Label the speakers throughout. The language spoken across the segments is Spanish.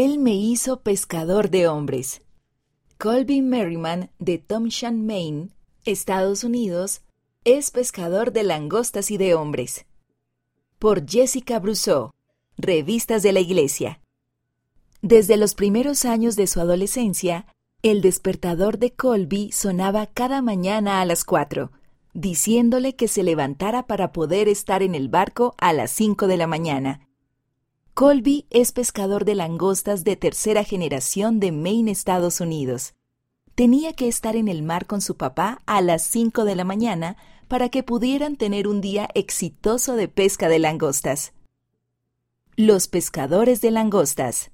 Speaker 1: Él me hizo pescador de hombres. Colby Merriman de Tomshan, Maine, Estados Unidos, es pescador de langostas y de hombres. Por Jessica Brousseau, Revistas de la Iglesia. Desde los primeros años de su adolescencia, el despertador de Colby sonaba cada mañana a las cuatro, diciéndole que se levantara para poder estar en el barco a las cinco de la mañana. Colby es pescador de langostas de tercera generación de Maine, Estados Unidos. Tenía que estar en el mar con su papá a las cinco de la mañana para que pudieran tener un día exitoso de pesca de langostas. Los pescadores de langostas.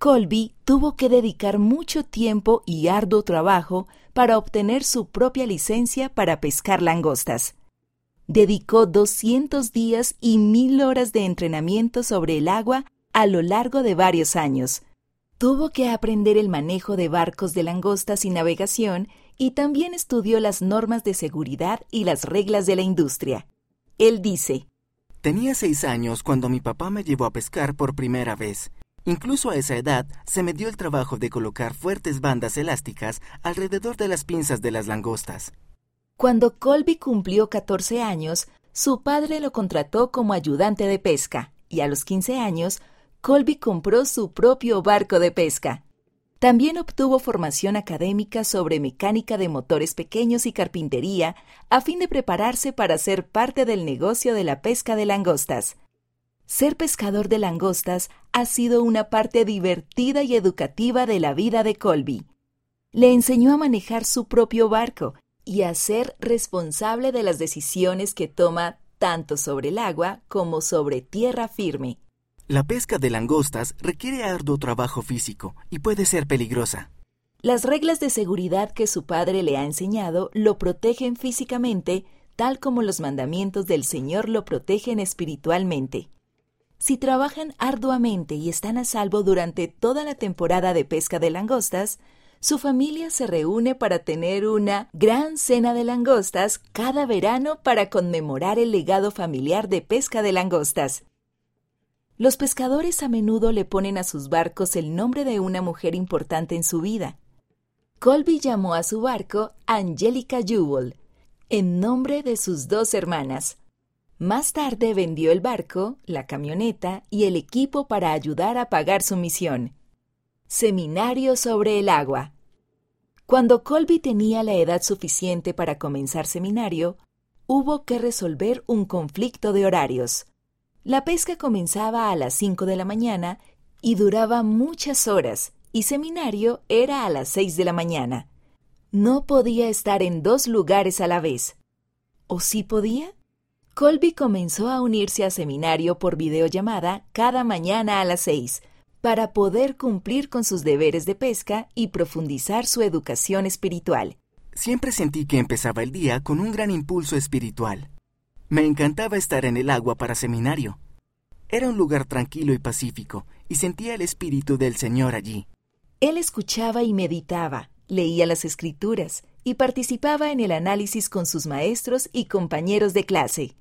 Speaker 1: Colby tuvo que dedicar mucho tiempo y arduo trabajo para obtener su propia licencia para pescar langostas. Dedicó 200 días y mil horas de entrenamiento sobre el agua a lo largo de varios años. Tuvo que aprender el manejo de barcos de langostas y navegación y también estudió las normas de seguridad y las reglas de la industria. Él dice,
Speaker 2: Tenía seis años cuando mi papá me llevó a pescar por primera vez. Incluso a esa edad se me dio el trabajo de colocar fuertes bandas elásticas alrededor de las pinzas de las langostas.
Speaker 1: Cuando Colby cumplió 14 años, su padre lo contrató como ayudante de pesca y a los 15 años, Colby compró su propio barco de pesca. También obtuvo formación académica sobre mecánica de motores pequeños y carpintería a fin de prepararse para ser parte del negocio de la pesca de langostas. Ser pescador de langostas ha sido una parte divertida y educativa de la vida de Colby. Le enseñó a manejar su propio barco y a ser responsable de las decisiones que toma tanto sobre el agua como sobre tierra firme.
Speaker 2: La pesca de langostas requiere arduo trabajo físico y puede ser peligrosa.
Speaker 1: Las reglas de seguridad que su padre le ha enseñado lo protegen físicamente, tal como los mandamientos del Señor lo protegen espiritualmente. Si trabajan arduamente y están a salvo durante toda la temporada de pesca de langostas, su familia se reúne para tener una gran cena de langostas cada verano para conmemorar el legado familiar de pesca de langostas. Los pescadores a menudo le ponen a sus barcos el nombre de una mujer importante en su vida. Colby llamó a su barco Angelica Jewell, en nombre de sus dos hermanas, más tarde vendió el barco, la camioneta y el equipo para ayudar a pagar su misión. Seminario sobre el agua. Cuando Colby tenía la edad suficiente para comenzar seminario, hubo que resolver un conflicto de horarios. La pesca comenzaba a las 5 de la mañana y duraba muchas horas, y seminario era a las 6 de la mañana. No podía estar en dos lugares a la vez. ¿O sí podía? Colby comenzó a unirse a seminario por videollamada cada mañana a las seis para poder cumplir con sus deberes de pesca y profundizar su educación espiritual.
Speaker 2: Siempre sentí que empezaba el día con un gran impulso espiritual. Me encantaba estar en el agua para seminario. Era un lugar tranquilo y pacífico, y sentía el espíritu del Señor allí.
Speaker 1: Él escuchaba y meditaba, leía las escrituras y participaba en el análisis con sus maestros y compañeros de clase.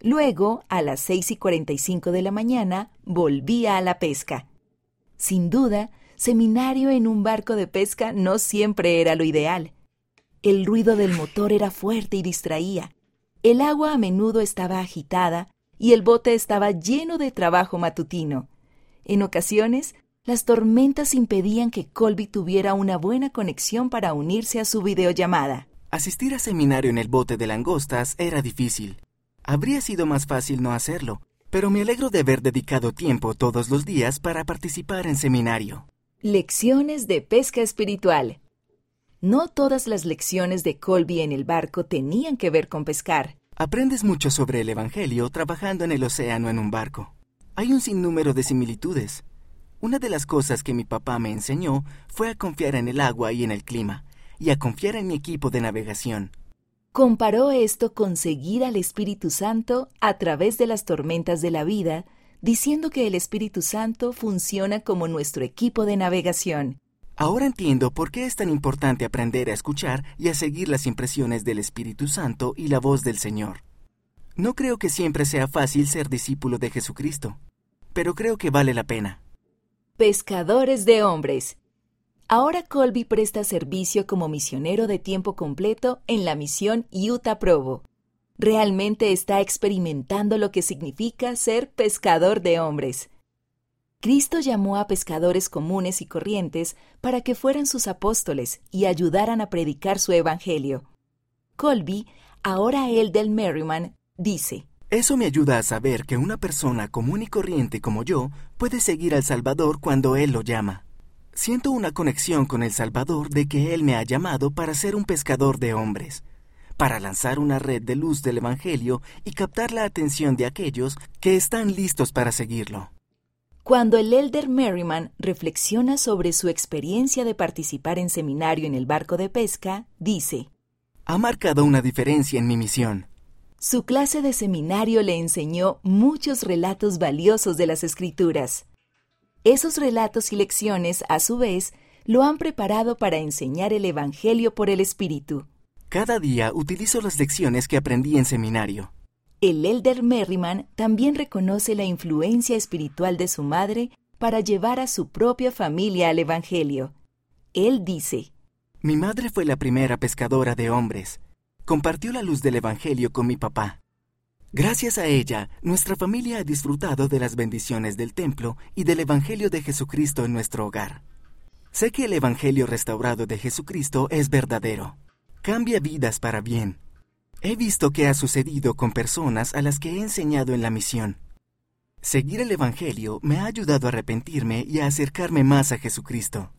Speaker 1: Luego, a las seis y cuarenta y cinco de la mañana, volvía a la pesca. Sin duda, seminario en un barco de pesca no siempre era lo ideal. El ruido del motor era fuerte y distraía. El agua a menudo estaba agitada y el bote estaba lleno de trabajo matutino. En ocasiones, las tormentas impedían que Colby tuviera una buena conexión para unirse a su videollamada.
Speaker 2: Asistir a seminario en el bote de langostas era difícil. Habría sido más fácil no hacerlo, pero me alegro de haber dedicado tiempo todos los días para participar en seminario.
Speaker 1: Lecciones de pesca espiritual. No todas las lecciones de Colby en el barco tenían que ver con pescar.
Speaker 2: Aprendes mucho sobre el Evangelio trabajando en el océano en un barco. Hay un sinnúmero de similitudes. Una de las cosas que mi papá me enseñó fue a confiar en el agua y en el clima, y a confiar en mi equipo de navegación.
Speaker 1: Comparó esto con seguir al Espíritu Santo a través de las tormentas de la vida, diciendo que el Espíritu Santo funciona como nuestro equipo de navegación.
Speaker 2: Ahora entiendo por qué es tan importante aprender a escuchar y a seguir las impresiones del Espíritu Santo y la voz del Señor. No creo que siempre sea fácil ser discípulo de Jesucristo, pero creo que vale la pena.
Speaker 1: Pescadores de Hombres. Ahora Colby presta servicio como misionero de tiempo completo en la misión Utah Provo. Realmente está experimentando lo que significa ser pescador de hombres. Cristo llamó a pescadores comunes y corrientes para que fueran sus apóstoles y ayudaran a predicar su evangelio. Colby, ahora él del Merriman, dice,
Speaker 2: Eso me ayuda a saber que una persona común y corriente como yo puede seguir al Salvador cuando Él lo llama. Siento una conexión con el Salvador de que Él me ha llamado para ser un pescador de hombres, para lanzar una red de luz del Evangelio y captar la atención de aquellos que están listos para seguirlo.
Speaker 1: Cuando el elder Merriman reflexiona sobre su experiencia de participar en seminario en el barco de pesca, dice,
Speaker 2: Ha marcado una diferencia en mi misión.
Speaker 1: Su clase de seminario le enseñó muchos relatos valiosos de las escrituras. Esos relatos y lecciones, a su vez, lo han preparado para enseñar el Evangelio por el Espíritu.
Speaker 2: Cada día utilizo las lecciones que aprendí en seminario.
Speaker 1: El elder Merriman también reconoce la influencia espiritual de su madre para llevar a su propia familia al Evangelio. Él dice,
Speaker 2: Mi madre fue la primera pescadora de hombres. Compartió la luz del Evangelio con mi papá. Gracias a ella, nuestra familia ha disfrutado de las bendiciones del templo y del Evangelio de Jesucristo en nuestro hogar. Sé que el Evangelio restaurado de Jesucristo es verdadero. Cambia vidas para bien. He visto que ha sucedido con personas a las que he enseñado en la misión. Seguir el Evangelio me ha ayudado a arrepentirme y a acercarme más a Jesucristo.